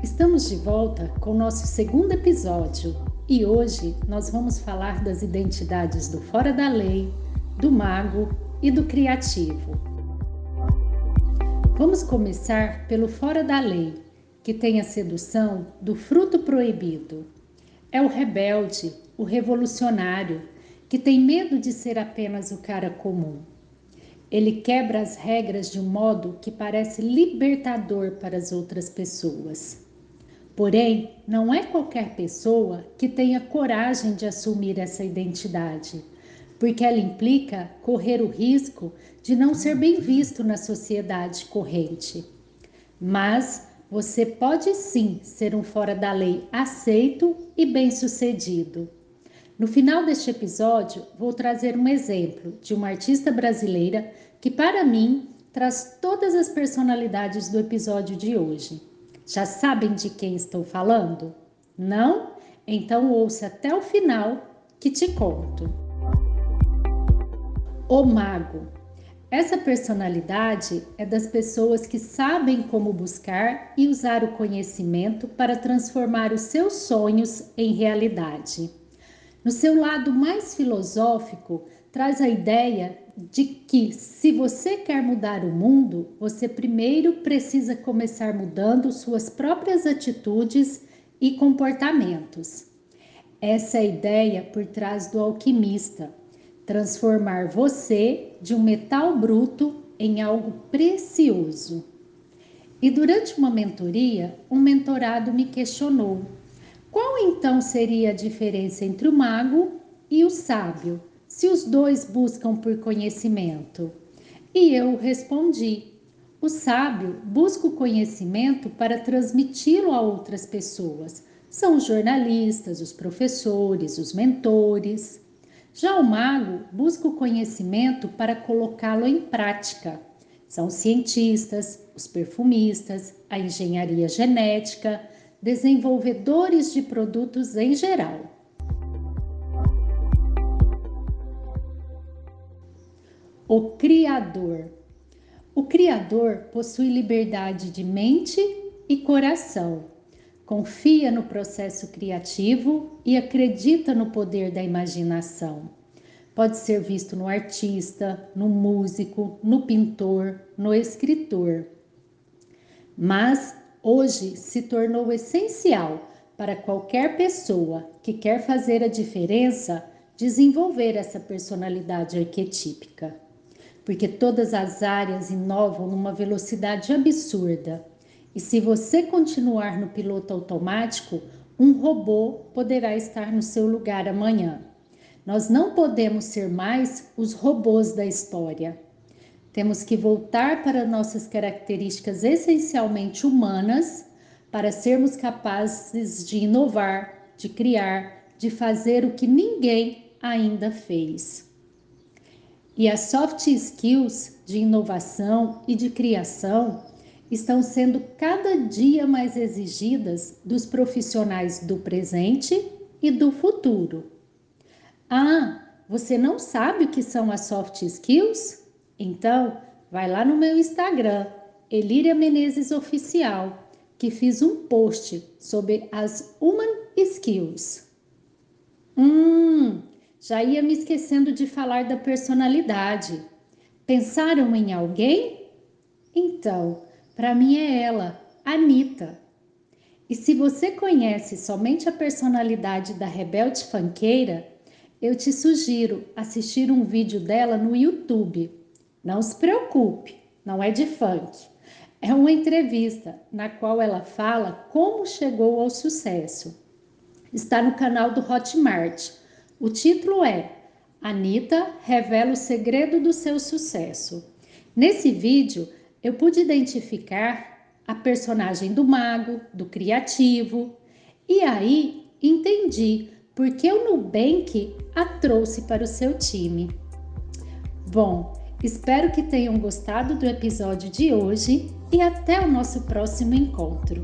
Estamos de volta com nosso segundo episódio e hoje nós vamos falar das identidades do fora da lei, do mago e do criativo. Vamos começar pelo fora da lei, que tem a sedução do fruto proibido. É o rebelde, o revolucionário, que tem medo de ser apenas o cara comum. Ele quebra as regras de um modo que parece libertador para as outras pessoas. Porém, não é qualquer pessoa que tenha coragem de assumir essa identidade, porque ela implica correr o risco de não ser bem visto na sociedade corrente. Mas você pode sim ser um fora da lei aceito e bem-sucedido. No final deste episódio, vou trazer um exemplo de uma artista brasileira que, para mim, traz todas as personalidades do episódio de hoje. Já sabem de quem estou falando? Não? Então ouça até o final que te conto. O Mago. Essa personalidade é das pessoas que sabem como buscar e usar o conhecimento para transformar os seus sonhos em realidade. No seu lado mais filosófico, traz a ideia de que se você quer mudar o mundo, você primeiro precisa começar mudando suas próprias atitudes e comportamentos. Essa é a ideia por trás do alquimista, transformar você de um metal bruto em algo precioso. E durante uma mentoria, um mentorado me questionou qual então seria a diferença entre o mago e o sábio, se os dois buscam por conhecimento? E eu respondi: o sábio busca o conhecimento para transmiti-lo a outras pessoas. São os jornalistas, os professores, os mentores. Já o mago busca o conhecimento para colocá-lo em prática. São os cientistas, os perfumistas, a engenharia genética, desenvolvedores de produtos em geral. O Criador. O Criador possui liberdade de mente e coração, confia no processo criativo e acredita no poder da imaginação. Pode ser visto no artista, no músico, no pintor, no escritor. Mas hoje se tornou essencial para qualquer pessoa que quer fazer a diferença desenvolver essa personalidade arquetípica. Porque todas as áreas inovam numa velocidade absurda. E se você continuar no piloto automático, um robô poderá estar no seu lugar amanhã. Nós não podemos ser mais os robôs da história. Temos que voltar para nossas características essencialmente humanas para sermos capazes de inovar, de criar, de fazer o que ninguém ainda fez. E as soft skills de inovação e de criação estão sendo cada dia mais exigidas dos profissionais do presente e do futuro. Ah, você não sabe o que são as soft skills? Então, vai lá no meu Instagram, Elíria Menezes Oficial, que fiz um post sobre as Human Skills. Hum, já ia me esquecendo de falar da personalidade. Pensaram em alguém? Então, para mim é ela, Anitta. E se você conhece somente a personalidade da rebelde fanqueira, eu te sugiro assistir um vídeo dela no YouTube não se preocupe, não é de funk. É uma entrevista na qual ela fala como chegou ao sucesso. Está no canal do Hotmart. O título é Anitta revela o segredo do seu sucesso. Nesse vídeo, eu pude identificar a personagem do mago, do criativo, e aí entendi por que o Nubank a trouxe para o seu time. Bom, Espero que tenham gostado do episódio de hoje e até o nosso próximo encontro.